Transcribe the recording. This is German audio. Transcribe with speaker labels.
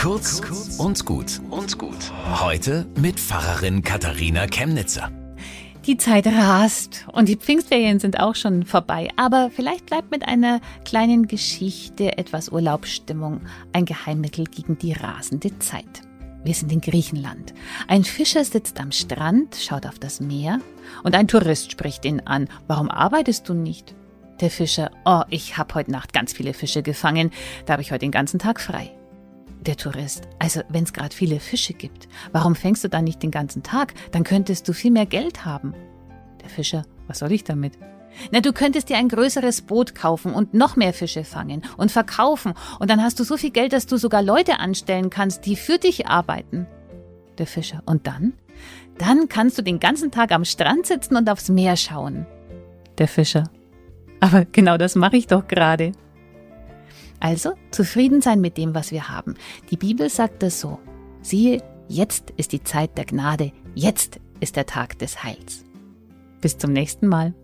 Speaker 1: Kurz und gut und gut. Heute mit Pfarrerin Katharina Chemnitzer.
Speaker 2: Die Zeit rast und die Pfingstferien sind auch schon vorbei. Aber vielleicht bleibt mit einer kleinen Geschichte etwas Urlaubsstimmung ein Geheimmittel gegen die rasende Zeit. Wir sind in Griechenland. Ein Fischer sitzt am Strand, schaut auf das Meer und ein Tourist spricht ihn an. Warum arbeitest du nicht? Der Fischer, oh, ich habe heute Nacht ganz viele Fische gefangen, da habe ich heute den ganzen Tag frei. Der Tourist, also wenn es gerade viele Fische gibt, warum fängst du dann nicht den ganzen Tag? Dann könntest du viel mehr Geld haben. Der Fischer, was soll ich damit? Na, du könntest dir ein größeres Boot kaufen und noch mehr Fische fangen und verkaufen und dann hast du so viel Geld, dass du sogar Leute anstellen kannst, die für dich arbeiten. Der Fischer, und dann? Dann kannst du den ganzen Tag am Strand sitzen und aufs Meer schauen. Der Fischer, aber genau das mache ich doch gerade. Also zufrieden sein mit dem, was wir haben. Die Bibel sagt das so. Siehe, jetzt ist die Zeit der Gnade, jetzt ist der Tag des Heils. Bis zum nächsten Mal.